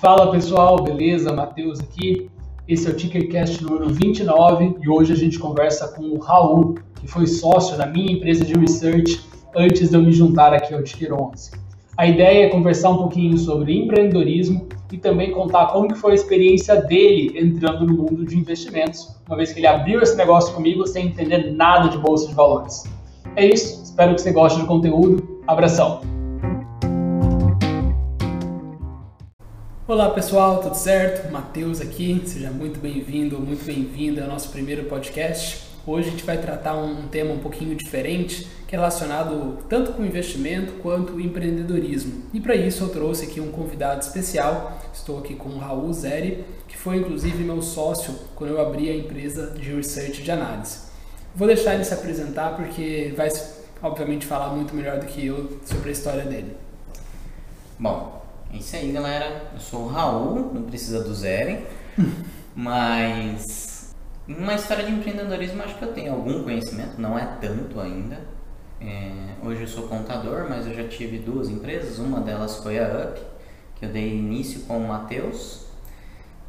Fala pessoal, beleza? Matheus aqui. Esse é o Tickercast número 29 e hoje a gente conversa com o Raul, que foi sócio da minha empresa de research antes de eu me juntar aqui ao Ticker 11. A ideia é conversar um pouquinho sobre empreendedorismo e também contar como que foi a experiência dele entrando no mundo de investimentos, uma vez que ele abriu esse negócio comigo sem entender nada de bolsa de valores. É isso, espero que você goste do conteúdo. Abração! Olá pessoal, tudo certo? Matheus aqui, seja muito bem-vindo ou muito bem-vinda ao nosso primeiro podcast. Hoje a gente vai tratar um tema um pouquinho diferente, que é relacionado tanto com investimento quanto empreendedorismo. E para isso eu trouxe aqui um convidado especial. Estou aqui com o Raul Zeri, que foi inclusive meu sócio quando eu abri a empresa de research de análise. Vou deixar ele se apresentar porque vai, obviamente, falar muito melhor do que eu sobre a história dele. Bom, é isso aí, galera. Eu sou o Raul, não precisa do Zeren, mas uma história de empreendedorismo acho que eu tenho algum conhecimento, não é tanto ainda. É, hoje eu sou contador, mas eu já tive duas empresas, uma delas foi a UP, que eu dei início com o Matheus.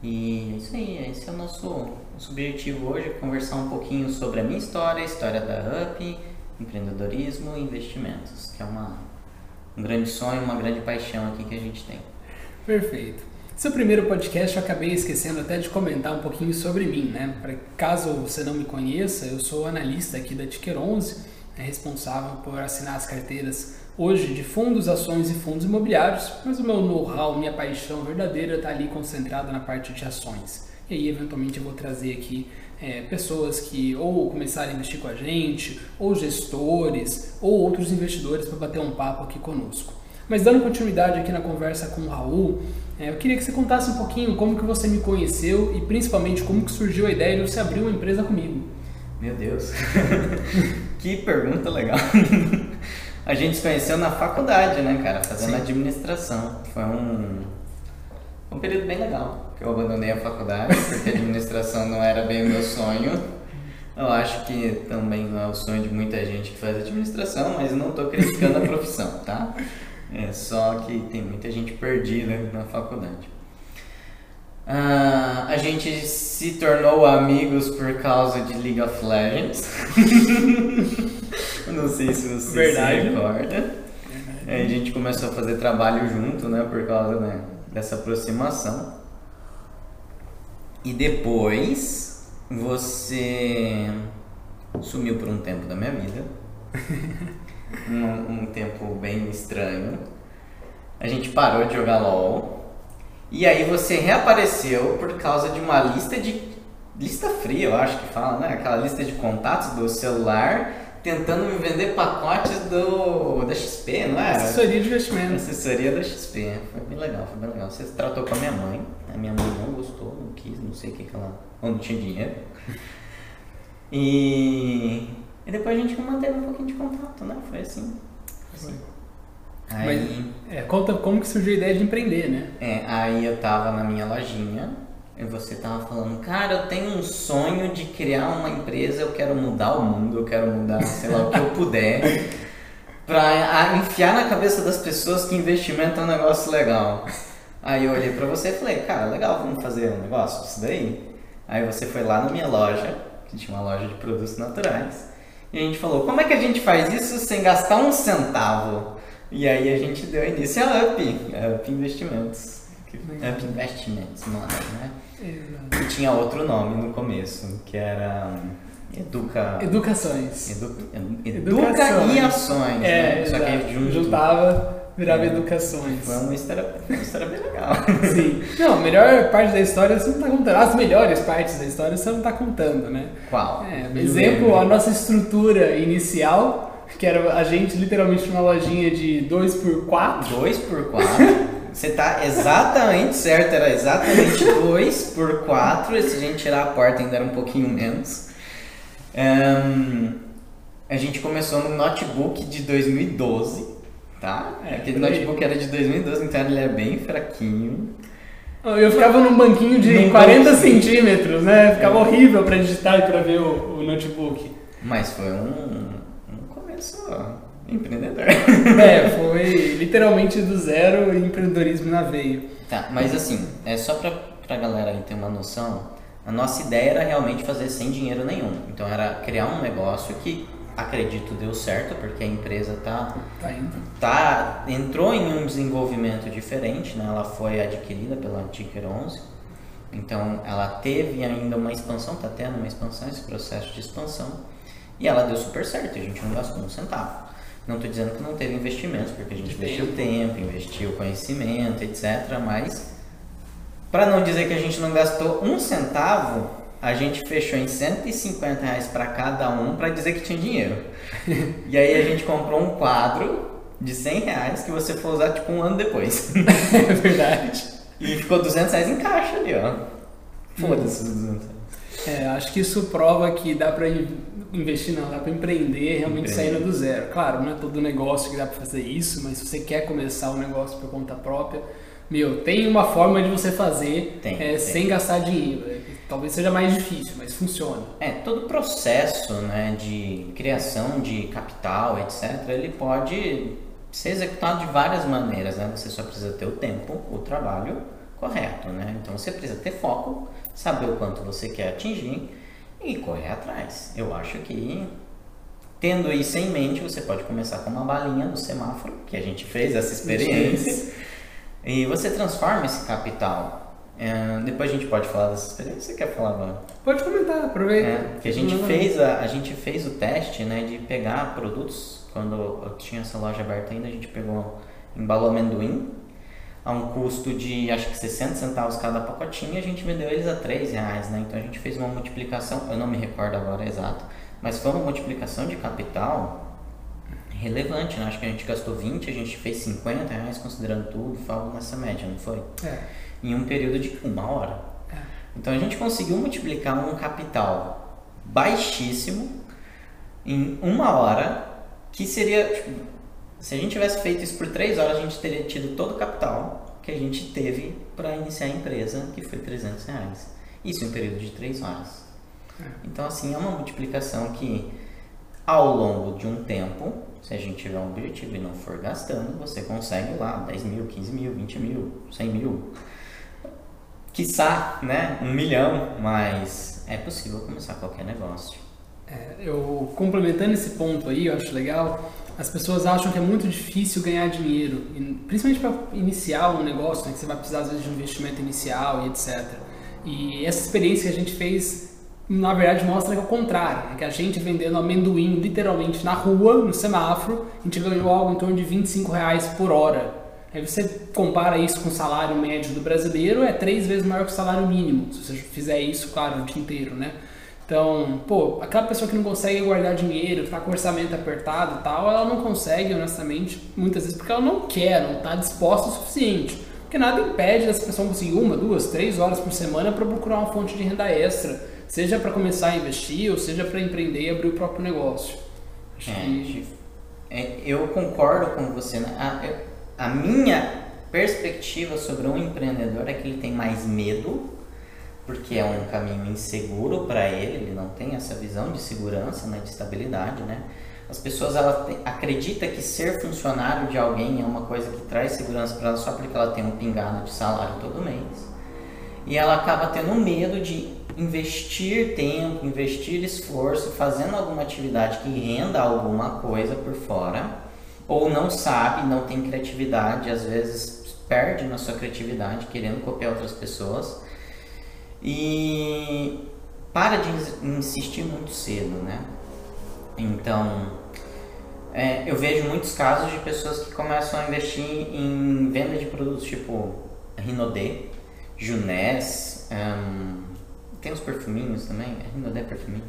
E é isso aí, esse é o nosso, nosso objetivo hoje, conversar um pouquinho sobre a minha história, a história da UP, empreendedorismo e investimentos, que é uma, um grande sonho, uma grande paixão aqui que a gente tem. Perfeito. Seu primeiro podcast eu acabei esquecendo até de comentar um pouquinho sobre mim, né? Pra, caso você não me conheça, eu sou analista aqui da Ticker 11, é responsável por assinar as carteiras hoje de fundos, ações e fundos imobiliários, mas o meu know-how, minha paixão verdadeira está ali concentrada na parte de ações. E aí, eventualmente, eu vou trazer aqui é, pessoas que ou começaram a investir com a gente, ou gestores, ou outros investidores para bater um papo aqui conosco. Mas dando continuidade aqui na conversa com o Raul, é, eu queria que você contasse um pouquinho como que você me conheceu e principalmente como que surgiu a ideia de você abrir uma empresa comigo. Meu Deus, que pergunta legal. A gente se conheceu na faculdade, né, cara? Fazendo Sim. administração. Foi um, um período bem legal. Que eu abandonei a faculdade, porque a administração não era bem o meu sonho. Eu acho que também não é o sonho de muita gente que faz administração, mas não estou criticando a profissão, tá? É só que tem muita gente perdida na faculdade. Ah, a gente se tornou amigos por causa de League of Legends. Não sei se você Verdade. se recorda. Aí a gente começou a fazer trabalho junto, né? Por causa né, dessa aproximação. E depois você sumiu por um tempo da minha vida. um, um tempo bem estranho. A gente parou de jogar LOL. E aí você reapareceu por causa de uma lista de. Lista fria, eu acho que fala, né? Aquela lista de contatos do celular tentando me vender pacotes do da XP, não é? Assessoria de investimento. Assessoria da XP. Foi bem legal, foi bem legal. Você tratou com a minha mãe. A minha mãe não gostou, não quis, não sei o que, que ela. Ou não tinha dinheiro. E, e depois a gente manteve um pouquinho de contato, né? Foi assim. assim. Aí, Mas, é, conta como que surgiu a ideia de empreender, né? É, aí eu tava na minha lojinha você tava falando, cara, eu tenho um sonho de criar uma empresa, eu quero mudar o mundo, eu quero mudar, sei lá, o que eu puder, pra enfiar na cabeça das pessoas que investimento é um negócio legal. Aí eu olhei pra você e falei, cara, legal, vamos fazer um negócio disso daí? Aí você foi lá na minha loja, que tinha uma loja de produtos naturais, e a gente falou, como é que a gente faz isso sem gastar um centavo? E aí a gente deu início a UP, a UP Investimentos. UP Investimentos, não era, né? Exato. E tinha outro nome no começo, que era Educa... Educações. Edu... Educa e Ações, é, né? Só que junto... juntava, virava é. Educações. Foi uma história, uma história bem legal. Sim. Não, a melhor parte da história você não está contando. As melhores partes da história você não está contando, né? Qual? É, exemplo, a nossa estrutura inicial que era a gente literalmente numa lojinha de 2 por 4 2 por 4 Você tá exatamente certo, era exatamente 2 por 4 Se a gente tirar a porta ainda era um pouquinho menos. Um, a gente começou no notebook de 2012, tá? É, Aquele notebook era de 2012, então ele era bem fraquinho. Eu ficava num banquinho de num 40 centímetros, né? Ficava é. horrível para digitar e para ver o, o, notebook. Mas foi um, empreendedor. É, foi literalmente do zero empreendedorismo na veia. Tá, mas assim, é só pra, pra galera aí ter uma noção, a nossa ideia era realmente fazer sem dinheiro nenhum. Então era criar um negócio que acredito deu certo, porque a empresa tá, Tá indo. tá entrou em um desenvolvimento diferente, né? Ela foi adquirida pela Ticker 11. Então ela teve ainda uma expansão, tá tendo uma expansão, esse processo de expansão. E ela deu super certo, a gente não gastou um centavo. Não estou dizendo que não teve investimentos, porque a gente investiu tempo, investiu conhecimento, etc. Mas, para não dizer que a gente não gastou um centavo, a gente fechou em 150 reais para cada um para dizer que tinha dinheiro. e aí a gente comprou um quadro de 100 reais que você for usar tipo um ano depois. É verdade. e ficou 200 reais em caixa ali, ó. Foda-se os 200 reais. É, acho que isso prova que dá in- investir, não, dá pra empreender realmente Empreender. saindo do zero. Claro, não é todo negócio que dá pra fazer isso, mas se você quer começar um negócio por conta própria, meu, tem uma forma de você fazer Tem, é, tem. sem gastar dinheiro. É, Talvez seja mais difícil, mas funciona. É, todo o processo né, de criação de capital, etc., ele pode ser executado de várias maneiras. Né? Você só precisa ter o tempo, o trabalho correto. Né? Então você precisa ter foco, saber o quanto você quer atingir e correr atrás. Eu acho que tendo isso em mente, você pode começar com uma balinha no semáforo, que a gente fez essa experiência, e você transforma esse capital. É, depois a gente pode falar dessa experiência. Você quer falar agora? Pode comentar, aproveita. É, que a gente Não, fez a, a gente fez o teste, né, de pegar produtos quando eu tinha essa loja aberta ainda, a gente pegou embalou amendoim a um custo de acho que 60 centavos cada pacotinho, e a gente vendeu eles a 3 reais, né? Então a gente fez uma multiplicação, eu não me recordo agora exato, mas foi uma multiplicação de capital relevante, né? Acho que a gente gastou 20, a gente fez 50 reais considerando tudo, foi algo nessa média, não foi? É, em um período de uma hora. Então a gente conseguiu multiplicar um capital baixíssimo em uma hora, que seria. tipo, se a gente tivesse feito isso por três horas, a gente teria tido todo o capital que a gente teve para iniciar a empresa, que foi 300 reais. Isso em um período de três horas. Então, assim, é uma multiplicação que, ao longo de um tempo, se a gente tiver um objetivo e não for gastando, você consegue lá 10 mil, 15 mil, 20 mil, 100 mil. Quiçá, né? Um milhão, mas é possível começar qualquer negócio. É, eu complementando esse ponto aí, eu acho legal. As pessoas acham que é muito difícil ganhar dinheiro, principalmente para iniciar um negócio, né, que você vai precisar às vezes de um investimento inicial e etc. E essa experiência que a gente fez, na verdade, mostra que é o contrário, né, que a gente vendendo amendoim literalmente na rua, no semáforo, a gente ganhou algo em torno de 25 reais por hora. Aí você compara isso com o salário médio do brasileiro, é três vezes maior que o salário mínimo, se você fizer isso, claro, o dia inteiro, né? Então, pô, aquela pessoa que não consegue guardar dinheiro, que tá com o orçamento apertado e tal, ela não consegue, honestamente, muitas vezes porque ela não quer, não tá disposta o suficiente. Porque nada impede dessa pessoa conseguir uma, duas, três horas por semana para procurar uma fonte de renda extra, seja para começar a investir ou seja para empreender e abrir o próprio negócio. Acho É, que tipo, é, eu concordo com você. né? A, a minha perspectiva sobre um empreendedor é que ele tem mais medo, porque é um caminho inseguro para ele, ele não tem essa visão de segurança, né, de estabilidade, né? As pessoas ela acredita que ser funcionário de alguém é uma coisa que traz segurança para ela só porque ela tem um pingado de salário todo mês. E ela acaba tendo medo de investir tempo, investir esforço, fazendo alguma atividade que renda alguma coisa por fora, ou não sabe, não tem criatividade, às vezes perde na sua criatividade querendo copiar outras pessoas e para de ins- insistir muito cedo, né? Então, é, eu vejo muitos casos de pessoas que começam a investir em venda de produtos tipo Rinodê, Junés, ahn, tem os perfuminhos também, é Rinodê é perfuminho,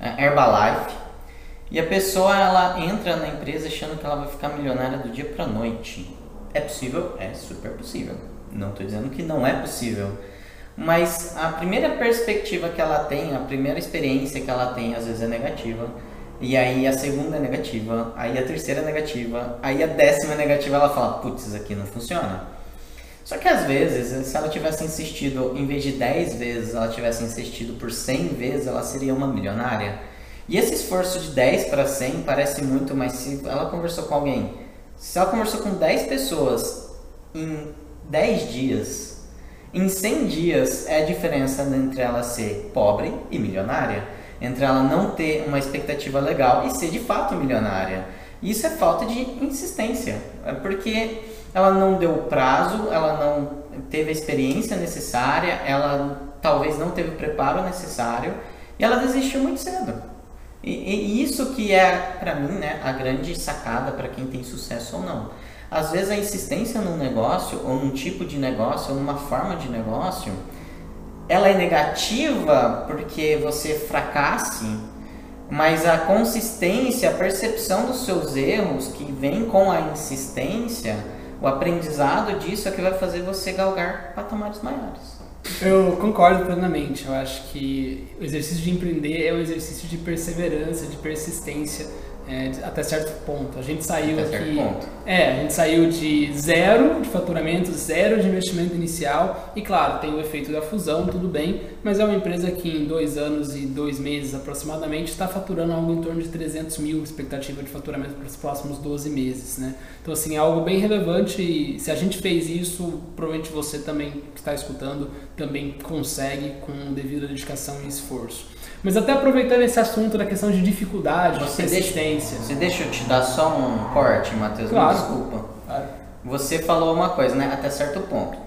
ah, Herbalife. E a pessoa ela entra na empresa achando que ela vai ficar milionária do dia para noite. É possível? É super possível. Não estou dizendo que não é possível. Mas a primeira perspectiva que ela tem, a primeira experiência que ela tem, às vezes é negativa. E aí a segunda é negativa, aí a terceira é negativa, aí a décima é negativa, ela fala, putz, isso aqui não funciona. Só que às vezes, se ela tivesse insistido, em vez de 10 vezes, ela tivesse insistido por 100 vezes, ela seria uma milionária. E esse esforço de 10 para 100 parece muito, mas se ela conversou com alguém, se ela conversou com 10 pessoas em 10 dias, em 100 dias é a diferença entre ela ser pobre e milionária, entre ela não ter uma expectativa legal e ser de fato milionária. Isso é falta de insistência, é porque ela não deu o prazo, ela não teve a experiência necessária, ela talvez não teve o preparo necessário e ela desistiu muito cedo. E, e isso que é, para mim, né, a grande sacada para quem tem sucesso ou não. Às vezes a insistência num negócio, ou num tipo de negócio, ou numa forma de negócio, ela é negativa porque você fracasse, mas a consistência, a percepção dos seus erros que vem com a insistência, o aprendizado disso é que vai fazer você galgar patamares maiores. Eu concordo plenamente. Eu acho que o exercício de empreender é um exercício de perseverança, de persistência é, até certo ponto. A gente saiu até aqui. Certo ponto. É, a gente saiu de zero de faturamento, zero de investimento inicial. E claro, tem o efeito da fusão, tudo bem, mas é uma empresa que em dois anos e dois meses aproximadamente está faturando algo em torno de 300 mil expectativa de faturamento para os próximos 12 meses. Né? Então, assim, é algo bem relevante. E se a gente fez isso, provavelmente você também que está escutando também consegue com devida dedicação e esforço. Mas até aproveitando esse assunto da questão de dificuldade, você de persistência. Deixa, você deixa eu te dar só um corte, Matheus? Claro. Me desculpa. Claro. Você falou uma coisa, né? Até certo ponto.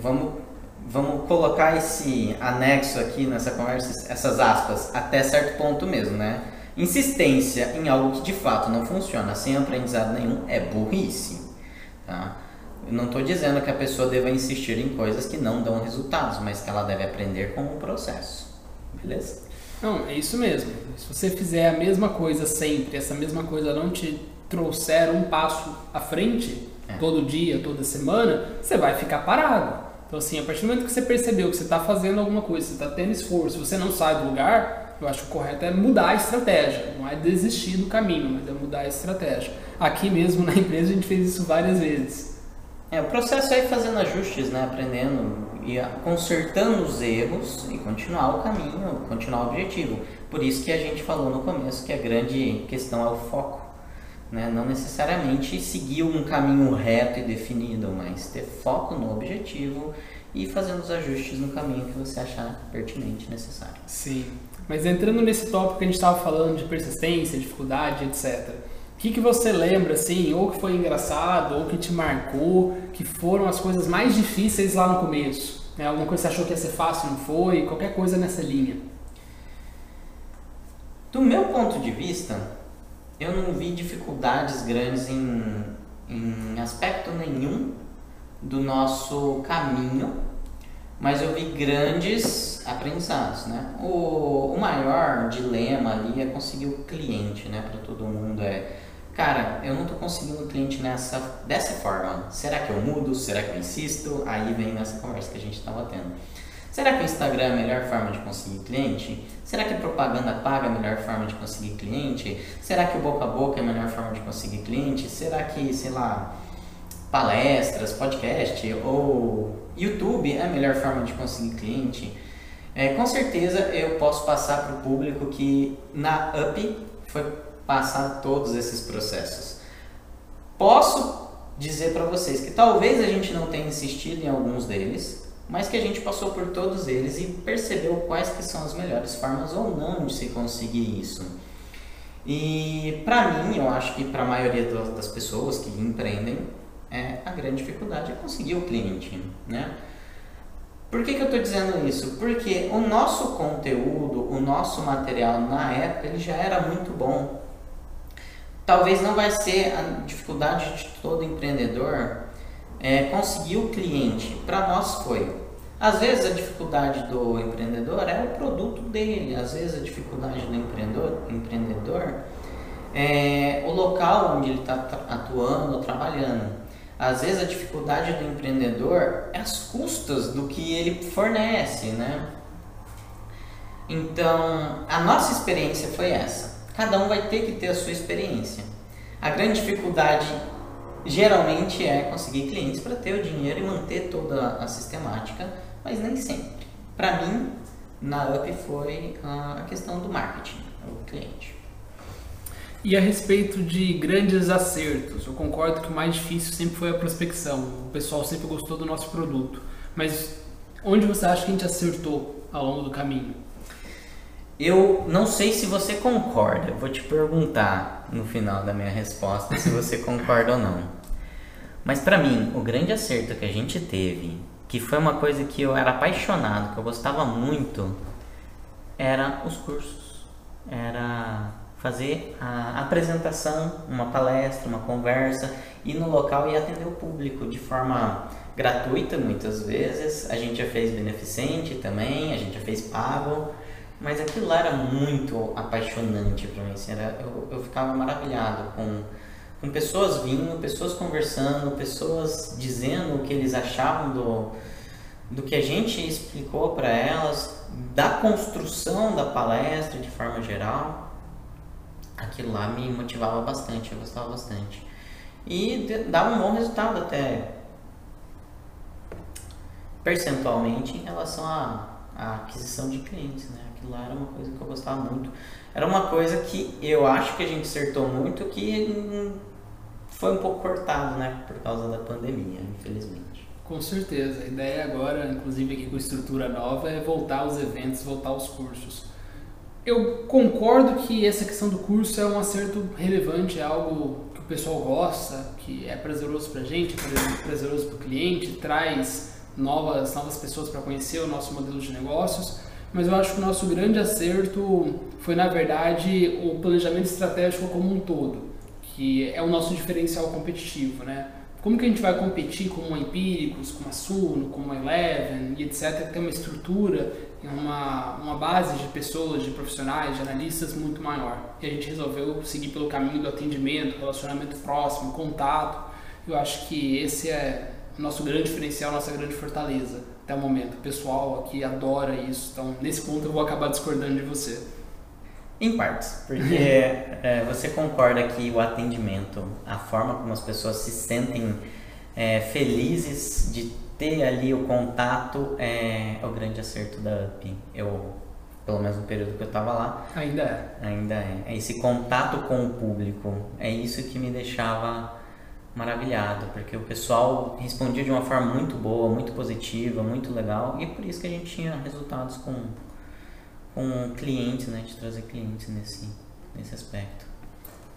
Vamos, vamos colocar esse anexo aqui nessa conversa, essas aspas, até certo ponto mesmo, né? Insistência em algo que de fato não funciona sem aprendizado nenhum é burrice. Tá? Eu não estou dizendo que a pessoa deva insistir em coisas que não dão resultados, mas que ela deve aprender com o processo. Beleza? Não, é isso mesmo. Se você fizer a mesma coisa sempre, essa mesma coisa não te trouxer um passo à frente, é. todo dia, toda semana, você vai ficar parado. Então, assim, a partir do momento que você percebeu que você está fazendo alguma coisa, você está tendo esforço, você não sai do lugar, eu acho que o correto é mudar a estratégia. Não é desistir do caminho, mas é mudar a estratégia. Aqui mesmo na empresa a gente fez isso várias vezes. É, o processo é ir fazendo ajustes, né? Aprendendo e consertando os erros e continuar o caminho, continuar o objetivo. Por isso que a gente falou no começo que a grande questão é o foco. Né? Não necessariamente seguir um caminho reto e definido, mas ter foco no objetivo e fazendo os ajustes no caminho que você achar pertinente, necessário. Sim. Mas entrando nesse tópico que a gente estava falando de persistência, dificuldade, etc. O que, que você lembra, assim, ou que foi engraçado, ou que te marcou, que foram as coisas mais difíceis lá no começo? Né? Alguma coisa que você achou que ia ser fácil, não foi? Qualquer coisa nessa linha. Do meu ponto de vista, eu não vi dificuldades grandes em, em aspecto nenhum do nosso caminho, mas eu vi grandes aprendizados, né? O, o maior dilema ali é conseguir o cliente, né? Para todo mundo é cara, eu não estou conseguindo cliente nessa, dessa forma. Será que eu mudo? Será que eu insisto? Aí vem nessa conversa que a gente estava tendo. Será que o Instagram é a melhor forma de conseguir cliente? Será que propaganda paga é a melhor forma de conseguir cliente? Será que o boca a boca é a melhor forma de conseguir cliente? Será que, sei lá, palestras, podcast ou YouTube é a melhor forma de conseguir cliente? É, com certeza eu posso passar para o público que na UP foi passar todos esses processos. Posso dizer para vocês que talvez a gente não tenha insistido em alguns deles, mas que a gente passou por todos eles e percebeu quais que são as melhores formas ou não de se conseguir isso. E para mim, eu acho que para a maioria das pessoas que empreendem, é, a grande dificuldade é conseguir o cliente, né? Por que, que eu estou dizendo isso? Porque o nosso conteúdo, o nosso material na época, ele já era muito bom talvez não vai ser a dificuldade de todo empreendedor é, conseguir o cliente. Para nós foi. Às vezes a dificuldade do empreendedor é o produto dele, às vezes a dificuldade do empreendedor, empreendedor é o local onde ele está atuando ou trabalhando. Às vezes a dificuldade do empreendedor é as custas do que ele fornece, né? Então, a nossa experiência foi essa cada um vai ter que ter a sua experiência. A grande dificuldade geralmente é conseguir clientes para ter o dinheiro e manter toda a sistemática, mas nem sempre. Para mim, na UP foi a questão do marketing. o cliente. E a respeito de grandes acertos, eu concordo que o mais difícil sempre foi a prospecção. O pessoal sempre gostou do nosso produto. Mas onde você acha que a gente acertou ao longo do caminho? Eu não sei se você concorda, vou te perguntar no final da minha resposta se você concorda ou não. Mas para mim, o grande acerto que a gente teve, que foi uma coisa que eu era apaixonado, que eu gostava muito, era os cursos. Era fazer a apresentação, uma palestra, uma conversa, ir no local e atender o público de forma gratuita muitas vezes. A gente já fez beneficente também, a gente já fez pago, mas aquilo lá era muito apaixonante para mim. Assim, era, eu, eu ficava maravilhado com, com pessoas vindo, pessoas conversando, pessoas dizendo o que eles achavam do, do que a gente explicou para elas, da construção da palestra de forma geral aquilo lá me motivava bastante, eu gostava bastante. E dava um bom resultado até percentualmente em relação à, à aquisição de clientes, né? Aquilo lá era uma coisa que eu gostava muito. Era uma coisa que eu acho que a gente acertou muito, que foi um pouco cortado, né? Por causa da pandemia, infelizmente. Com certeza. A ideia agora, inclusive aqui com estrutura nova, é voltar aos eventos, voltar aos cursos. Eu concordo que essa questão do curso é um acerto relevante, é algo que o pessoal gosta, que é prazeroso para a gente, é prazeroso para o cliente, traz novas, novas pessoas para conhecer o nosso modelo de negócios. Mas eu acho que o nosso grande acerto foi, na verdade, o planejamento estratégico como um todo, que é o nosso diferencial competitivo, né? Como que a gente vai competir com uma Empíricos, com uma Suno, com uma Eleven e etc, que tem uma estrutura uma, uma base de pessoas, de profissionais, de analistas muito maior. E a gente resolveu seguir pelo caminho do atendimento, relacionamento próximo, contato. Eu acho que esse é o nosso grande diferencial, nossa grande fortaleza até o momento. O pessoal aqui adora isso, então nesse ponto eu vou acabar discordando de você. Em partes, porque é, você concorda que o atendimento, a forma como as pessoas se sentem é, felizes de ter ali o contato é, o grande acerto da UP. Eu, pelo menos no período que eu estava lá. Ainda é. Ainda é. é. Esse contato com o público. É isso que me deixava maravilhado, porque o pessoal respondia de uma forma muito boa, muito positiva, muito legal, e é por isso que a gente tinha resultados com, com clientes, né, de trazer clientes nesse, nesse aspecto.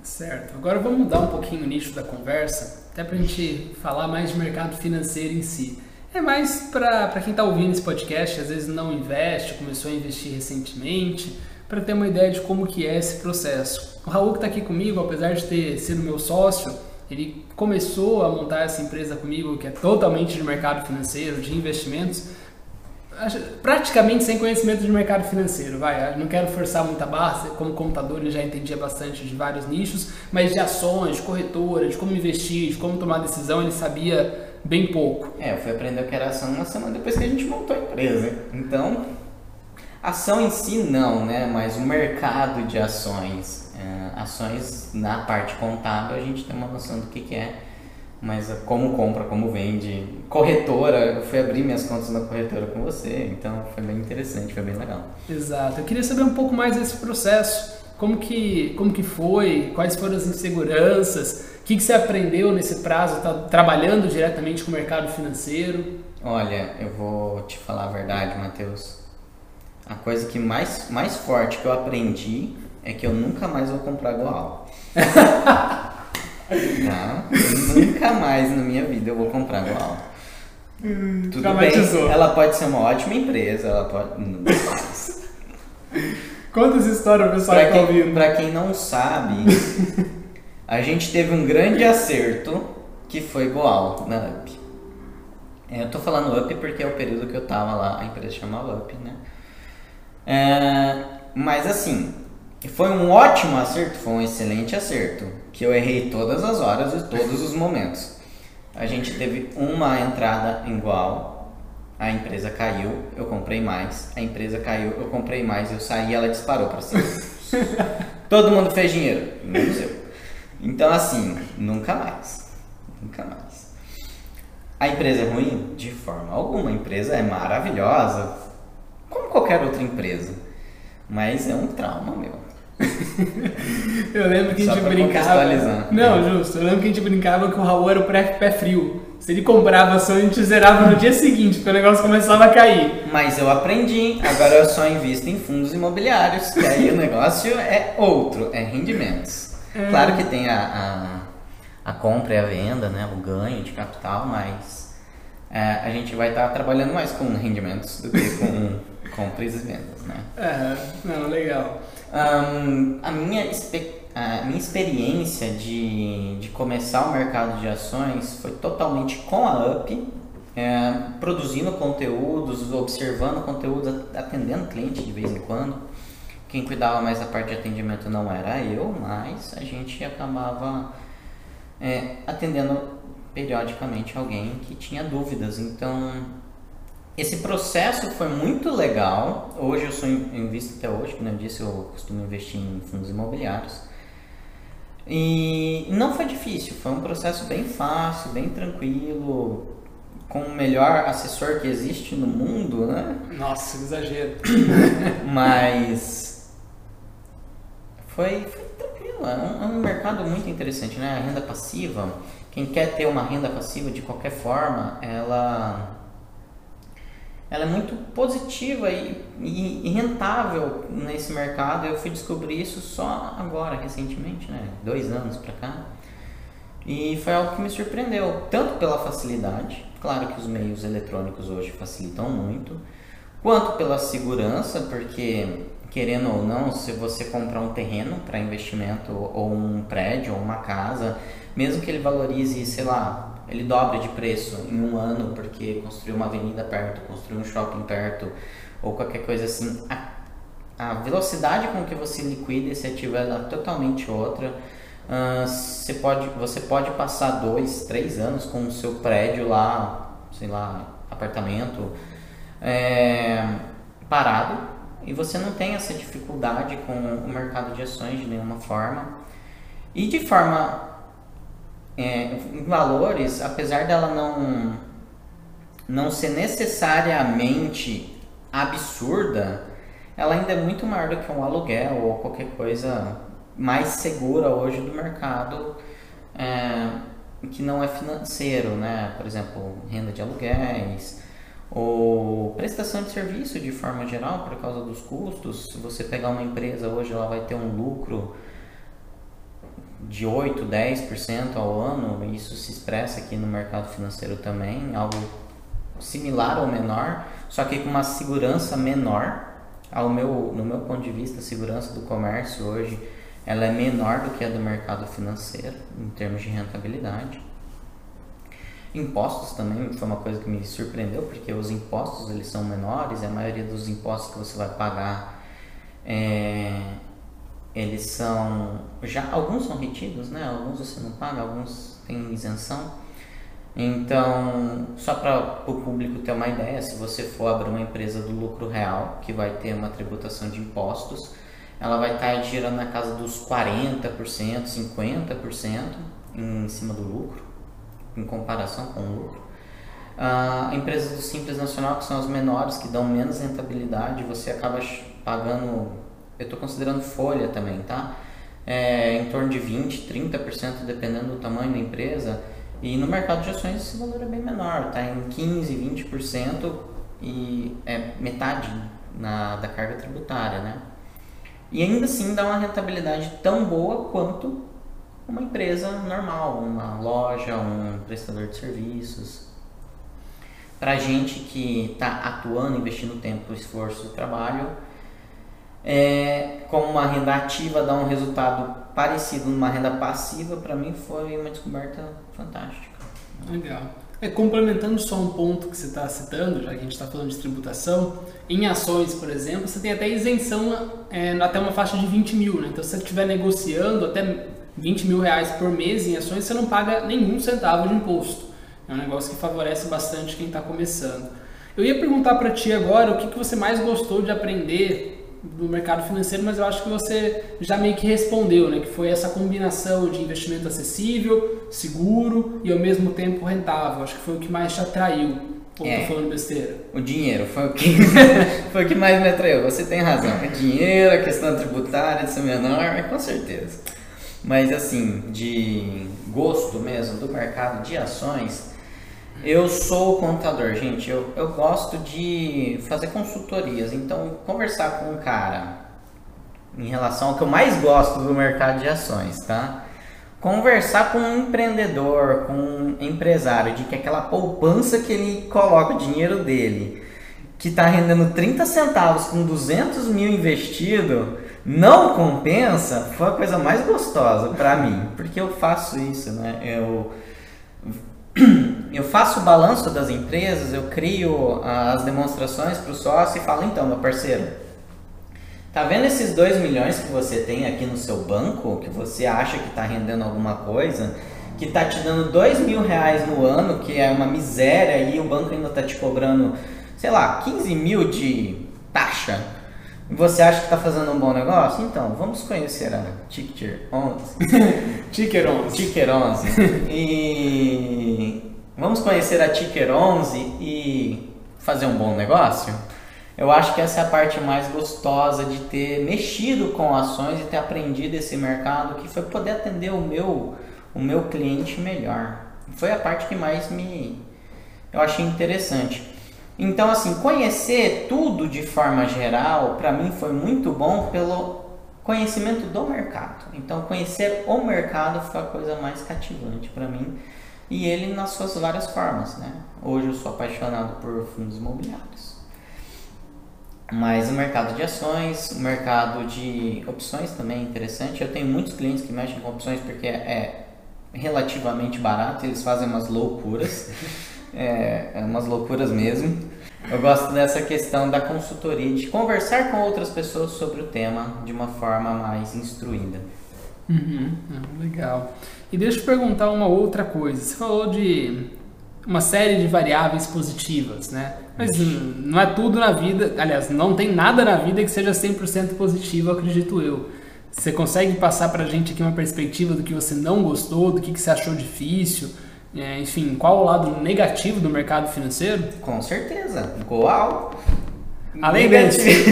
Certo. Agora vamos mudar um pouquinho o nicho da conversa, até para a gente falar mais de mercado financeiro em si. É mais para quem está ouvindo esse podcast, às vezes não investe, começou a investir recentemente, para ter uma ideia de como que é esse processo. O Raul que está aqui comigo, apesar de ter sido meu sócio, ele começou a montar essa empresa comigo, que é totalmente de mercado financeiro, de investimentos, praticamente sem conhecimento de mercado financeiro, vai. não quero forçar muita barra, como computador ele já entendia bastante de vários nichos, mas de ações, de corretora, de como investir, de como tomar decisão, ele sabia bem pouco. É, eu fui aprender o que era ação uma semana depois que a gente montou a empresa. Então, ação em si não, né? Mas o mercado de ações, ações na parte contábil, a gente tem uma noção do que, que é. Mas como compra, como vende, corretora, eu fui abrir minhas contas na corretora com você, então foi bem interessante, foi bem legal. Exato. Eu queria saber um pouco mais desse processo. Como que, como que foi? Quais foram as inseguranças? O que, que você aprendeu nesse prazo, tá trabalhando diretamente com o mercado financeiro? Olha, eu vou te falar a verdade, Matheus. A coisa que mais, mais forte que eu aprendi é que eu nunca mais vou comprar Goal. tá? Nunca mais na minha vida eu vou comprar Goal. Hum, Tudo bem, ela pode ser uma ótima empresa, ela pode... Não faz. Quantas histórias o pessoal pra tá ouvindo? Pra quem não sabe, a gente teve um grande acerto que foi Goal na UP. É, eu tô falando UP porque é o período que eu tava lá, a empresa chamava UP, né? É, mas assim, foi um ótimo acerto, foi um excelente acerto, que eu errei todas as horas e todos os momentos. A gente teve uma entrada igual, a empresa caiu, eu comprei mais, a empresa caiu, eu comprei mais, eu saí, ela disparou para cima. Todo mundo fez dinheiro, menos eu. Então, assim, nunca mais. Nunca mais. A empresa é ruim? De forma alguma. A empresa é maravilhosa, como qualquer outra empresa. Mas é um trauma meu. eu lembro que a gente brincava. Não, justo. Eu lembro que a gente brincava que o Raul era o pré pé frio. Se ele comprava ação, a gente zerava no dia seguinte, porque o negócio começava a cair. Mas eu aprendi, agora eu só invisto em fundos imobiliários, que aí o negócio é outro, é rendimentos. É. Claro que tem a, a, a, compra e a venda, né, o ganho de capital, mas é, a gente vai estar tá trabalhando mais com rendimentos do que com compras e vendas, né? É, não, legal. Um, a minha a minha experiência de, de começar o mercado de ações foi totalmente com a UP, é, produzindo conteúdos, observando conteúdos, atendendo cliente de vez em quando. Quem cuidava mais da parte de atendimento não era eu, mas a gente acabava é, atendendo periodicamente alguém que tinha dúvidas. Então, esse processo foi muito legal. Hoje eu sou invisto até hoje, como eu disse, eu costumo investir em fundos imobiliários. E não foi difícil, foi um processo bem fácil, bem tranquilo, com o melhor assessor que existe no mundo, né? Nossa, exagero. Mas foi, foi tranquilo, é um, é um, mercado muito interessante, né? A renda passiva, quem quer ter uma renda passiva de qualquer forma, ela ela é muito positiva e, e, rentável nesse mercado. Eu fui descobrir isso só agora, recentemente, né? Dois anos para cá. E foi algo que me surpreendeu, tanto pela facilidade, claro que os meios eletrônicos hoje facilitam muito, quanto pela segurança, porque querendo ou não, se você comprar um terreno para investimento ou um prédio ou uma casa, mesmo que ele valorize, sei lá, ele dobra de preço em um ano porque construiu uma avenida perto, construiu um shopping perto ou qualquer coisa assim, a, a velocidade com que você liquida esse ativo é totalmente outra. Uh, você, pode, você pode passar dois, três anos com o seu prédio lá, sei lá, apartamento, é, parado e você não tem essa dificuldade com o mercado de ações de nenhuma forma. E de forma é, em valores, apesar dela não, não ser necessariamente absurda, ela ainda é muito maior do que um aluguel ou qualquer coisa mais segura hoje do mercado é, que não é financeiro, né? Por exemplo, renda de aluguéis ou prestação de serviço de forma geral por causa dos custos. Se você pegar uma empresa hoje, ela vai ter um lucro de 8, 10% ao ano, isso se expressa aqui no mercado financeiro também, algo similar ou menor, só que com uma segurança menor. Ao meu, no meu ponto de vista, a segurança do comércio hoje ela é menor do que a do mercado financeiro em termos de rentabilidade. Impostos também foi uma coisa que me surpreendeu, porque os impostos eles são menores, a maioria dos impostos que você vai pagar é, eles são já alguns são retidos, né? Alguns você não paga, alguns têm isenção. Então, só para o público ter uma ideia, se você for abrir uma empresa do lucro real, que vai ter uma tributação de impostos, ela vai estar tá girando na casa dos 40%, 50% em cima do lucro, em comparação com o lucro. Uh, empresas do Simples Nacional, que são as menores, que dão menos rentabilidade, você acaba pagando eu estou considerando folha também, tá? É, em torno de 20, 30%, dependendo do tamanho da empresa. E no mercado de ações esse valor é bem menor, tá em 15, 20% e é metade na, da carga tributária, né? E ainda assim dá uma rentabilidade tão boa quanto uma empresa normal, uma loja, um prestador de serviços. Para gente que está atuando, investindo tempo, esforço e trabalho, é, como uma renda ativa dar um resultado parecido numa renda passiva, para mim foi uma descoberta fantástica. Legal. É, complementando só um ponto que você está citando, já que a gente está falando de tributação, em ações, por exemplo, você tem até isenção é, até uma faixa de 20 mil. Né? Então, se você estiver negociando até 20 mil reais por mês em ações, você não paga nenhum centavo de imposto. É um negócio que favorece bastante quem está começando. Eu ia perguntar para ti agora o que, que você mais gostou de aprender do mercado financeiro, mas eu acho que você já meio que respondeu, né? Que foi essa combinação de investimento acessível, seguro e ao mesmo tempo rentável. Acho que foi o que mais te atraiu. Ou é, tô falando besteira? O dinheiro foi o que, foi o que mais me atraiu. Você tem razão. O dinheiro, a questão tributária de ser menor, com certeza. Mas assim, de gosto mesmo do mercado de ações, eu sou contador, gente. Eu, eu gosto de fazer consultorias. Então, conversar com um cara em relação ao que eu mais gosto do mercado de ações, tá? Conversar com um empreendedor, com um empresário, de que aquela poupança que ele coloca o dinheiro dele, que está rendendo 30 centavos com 200 mil investido, não compensa, foi a coisa mais gostosa para mim, porque eu faço isso, né? Eu eu faço o balanço das empresas, eu crio as demonstrações para o sócio e falo, então, meu parceiro, tá vendo esses 2 milhões que você tem aqui no seu banco, que você acha que está rendendo alguma coisa, que está te dando 2 mil reais no ano, que é uma miséria, e o banco ainda está te cobrando, sei lá, 15 mil de taxa. Você acha que está fazendo um bom negócio? Então, vamos conhecer a Ticker 11. Ticker 11. Ticker 11. e Vamos conhecer a Ticker 11 e fazer um bom negócio? Eu acho que essa é a parte mais gostosa de ter mexido com ações e ter aprendido esse mercado, que foi poder atender o meu, o meu cliente melhor. Foi a parte que mais me eu achei interessante. Então, assim, conhecer tudo de forma geral, para mim foi muito bom pelo conhecimento do mercado. Então, conhecer o mercado foi a coisa mais cativante para mim e ele nas suas várias formas, né? Hoje eu sou apaixonado por fundos imobiliários. Mas o mercado de ações, o mercado de opções também é interessante. Eu tenho muitos clientes que mexem com opções porque é relativamente barato, eles fazem umas loucuras, é, é umas loucuras mesmo. Eu gosto dessa questão da consultoria, de conversar com outras pessoas sobre o tema de uma forma mais instruída. Uhum, legal. E deixa eu perguntar uma outra coisa. Você falou de uma série de variáveis positivas, né? Mas não é tudo na vida, aliás, não tem nada na vida que seja 100% positivo, acredito eu. Você consegue passar pra gente aqui uma perspectiva do que você não gostou, do que, que você achou difícil? É, enfim, qual o lado negativo do mercado financeiro? Com certeza, igual. Além desse.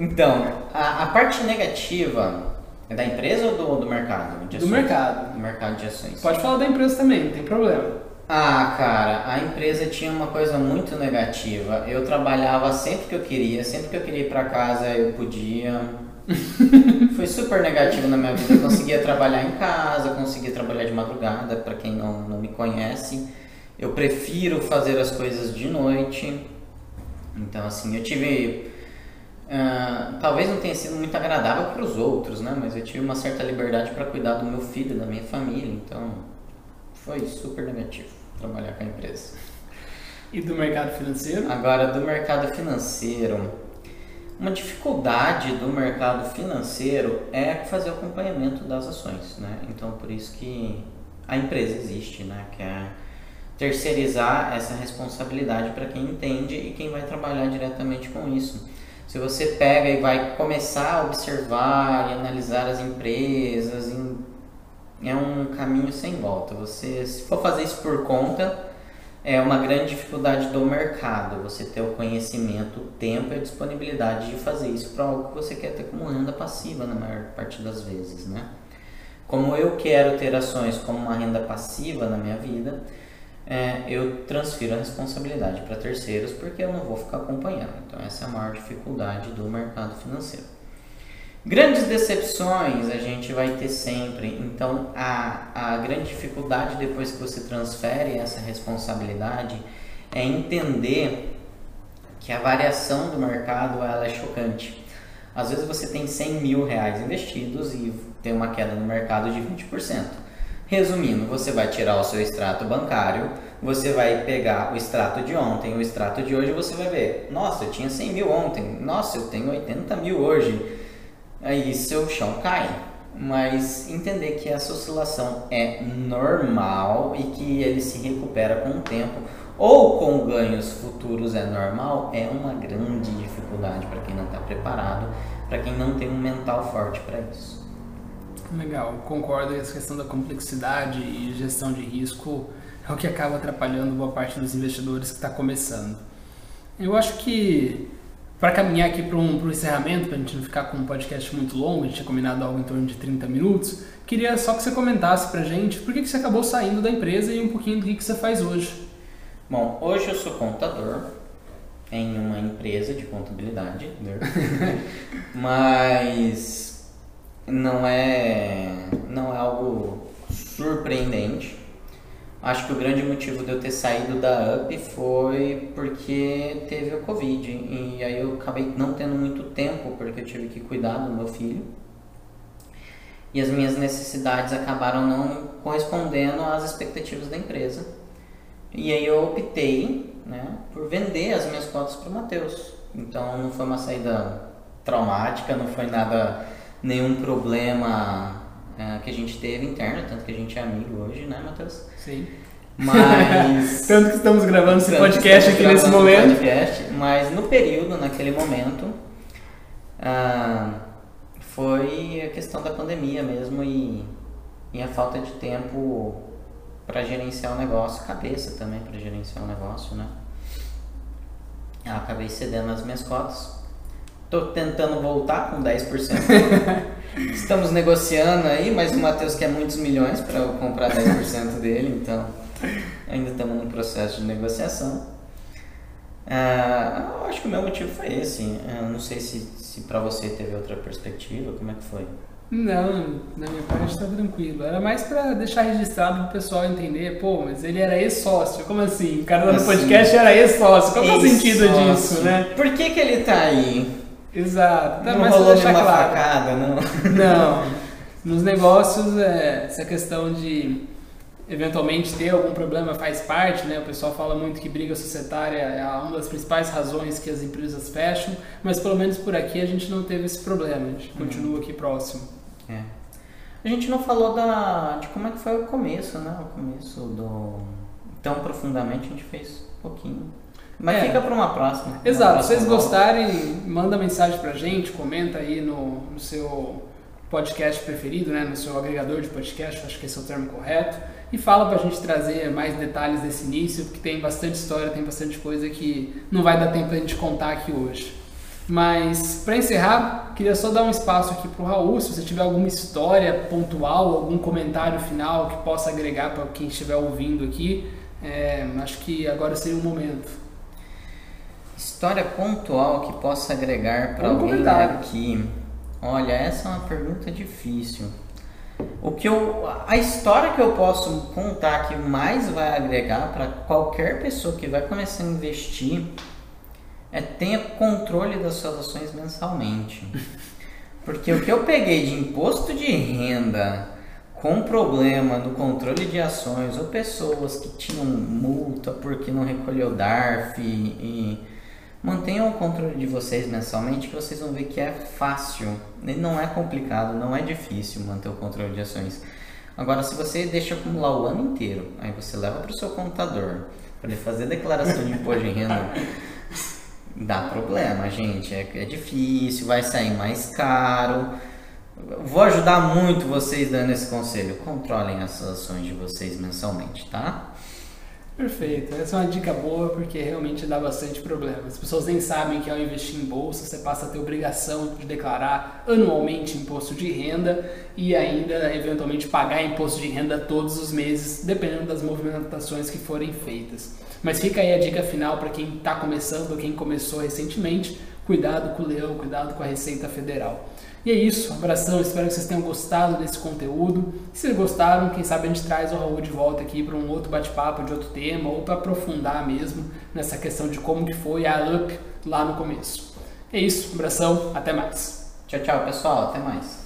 então, a, a parte negativa é da empresa ou do, do mercado? do mercado. Do mercado de ações. Pode falar da empresa também, não tem problema. Ah, cara, a empresa tinha uma coisa muito negativa. Eu trabalhava sempre que eu queria, sempre que eu queria ir para casa eu podia. Foi super negativo na minha vida. Eu conseguia trabalhar em casa, conseguia trabalhar de madrugada, para quem não, não me conhece. Eu prefiro fazer as coisas de noite. Então, assim, eu tive Uh, talvez não tenha sido muito agradável para os outros, né? Mas eu tive uma certa liberdade para cuidar do meu filho, da minha família, então foi super negativo trabalhar com a empresa. E do mercado financeiro? Agora, do mercado financeiro, uma dificuldade do mercado financeiro é fazer o acompanhamento das ações, né? Então, por isso que a empresa existe, né? Que é terceirizar essa responsabilidade para quem entende e quem vai trabalhar diretamente com isso. Se você pega e vai começar a observar e analisar as empresas, é um caminho sem volta. Você, se for fazer isso por conta, é uma grande dificuldade do mercado. Você ter o conhecimento, o tempo e a disponibilidade de fazer isso para algo que você quer ter como renda passiva na maior parte das vezes, né? Como eu quero ter ações como uma renda passiva na minha vida, é, eu transfiro a responsabilidade para terceiros porque eu não vou ficar acompanhando. Então, essa é a maior dificuldade do mercado financeiro. Grandes decepções a gente vai ter sempre. Então, a, a grande dificuldade depois que você transfere essa responsabilidade é entender que a variação do mercado ela é chocante. Às vezes você tem 100 mil reais investidos e tem uma queda no mercado de 20%. Resumindo, você vai tirar o seu extrato bancário, você vai pegar o extrato de ontem, o extrato de hoje, você vai ver, nossa, eu tinha 100 mil ontem, nossa, eu tenho 80 mil hoje. Aí seu chão cai. Mas entender que essa oscilação é normal e que ele se recupera com o tempo ou com ganhos futuros é normal, é uma grande dificuldade para quem não está preparado, para quem não tem um mental forte para isso. Legal, concordo que essa questão da complexidade e gestão de risco é o que acaba atrapalhando boa parte dos investidores que está começando. Eu acho que para caminhar aqui para um, um encerramento, para a gente não ficar com um podcast muito longo, a gente tinha combinado algo em torno de 30 minutos, queria só que você comentasse para a gente por que, que você acabou saindo da empresa e um pouquinho do que, que você faz hoje. Bom, hoje eu sou contador em uma empresa de contabilidade, né? mas não é, não é algo surpreendente. Acho que o grande motivo de eu ter saído da UP foi porque teve o Covid. E aí eu acabei não tendo muito tempo, porque eu tive que cuidar do meu filho. E as minhas necessidades acabaram não correspondendo às expectativas da empresa. E aí eu optei né, por vender as minhas cotas para o Matheus. Então não foi uma saída traumática, não foi nada, nenhum problema é, que a gente teve interno, tanto que a gente é amigo hoje, né, Matheus? Sim. Mas. tanto que estamos gravando esse podcast aqui nesse momento. Podcast, mas no período, naquele momento, ah, foi a questão da pandemia mesmo e, e a falta de tempo para gerenciar o negócio, cabeça também para gerenciar o negócio, né? Eu acabei cedendo as minhas cotas. Tô tentando voltar com 10%. Estamos negociando aí, mas o Matheus quer muitos milhões para eu comprar 10% dele, então ainda estamos no processo de negociação. Ah, eu acho que o meu motivo foi esse. Eu não sei se, se para você teve outra perspectiva, como é que foi? Não, na minha parte está tranquilo. Era mais para deixar registrado para o pessoal entender, pô, mas ele era ex-sócio. Como assim? O cara do assim, podcast era ex-sócio. Qual é o sentido disso, né? Por que, que ele está aí? Exato. Não mas rolou nenhuma claro. facada, não? Não. Nos negócios, é, essa questão de eventualmente ter algum problema faz parte, né? O pessoal fala muito que briga societária é uma das principais razões que as empresas fecham, mas pelo menos por aqui a gente não teve esse problema, a gente uhum. continua aqui próximo. É. A gente não falou da, de como é que foi o começo, né? O começo do... Tão profundamente a gente fez um pouquinho. Mas é. fica para uma próxima. Exato. Se vocês gostarem, manda mensagem pra gente, comenta aí no, no seu podcast preferido, né? No seu agregador de podcast, acho que esse é o termo correto. E fala pra gente trazer mais detalhes desse início, porque tem bastante história, tem bastante coisa que não vai dar tempo pra gente contar aqui hoje. Mas para encerrar, queria só dar um espaço aqui para o Raul, se você tiver alguma história pontual, algum comentário final que possa agregar para quem estiver ouvindo aqui, é, acho que agora seria o momento. História pontual que possa agregar para alguém aqui. Olha, essa é uma pergunta difícil. O que eu, a história que eu posso contar que mais vai agregar para qualquer pessoa que vai começar a investir é tenha controle das suas ações mensalmente. Porque o que eu peguei de imposto de renda com problema no controle de ações ou pessoas que tinham multa porque não recolheu DARF e, e mantenham o controle de vocês mensalmente que vocês vão ver que é fácil, não é complicado, não é difícil manter o controle de ações. Agora, se você deixa acumular o ano inteiro, aí você leva para o seu contador para ele fazer declaração de imposto de renda, dá problema, gente. É, é difícil, vai sair mais caro. Vou ajudar muito vocês dando esse conselho. Controlem as ações de vocês mensalmente, tá? Perfeito, essa é uma dica boa porque realmente dá bastante problema. As pessoas nem sabem que ao investir em bolsa você passa a ter obrigação de declarar anualmente imposto de renda e ainda eventualmente pagar imposto de renda todos os meses, dependendo das movimentações que forem feitas. Mas fica aí a dica final para quem está começando quem começou recentemente: cuidado com o leão, cuidado com a Receita Federal. E é isso, abração, espero que vocês tenham gostado desse conteúdo. Se gostaram, quem sabe a gente traz o Raul de volta aqui para um outro bate-papo de outro tema ou para aprofundar mesmo nessa questão de como que foi a UP lá no começo. É isso, abração, até mais. Tchau, tchau, pessoal, até mais.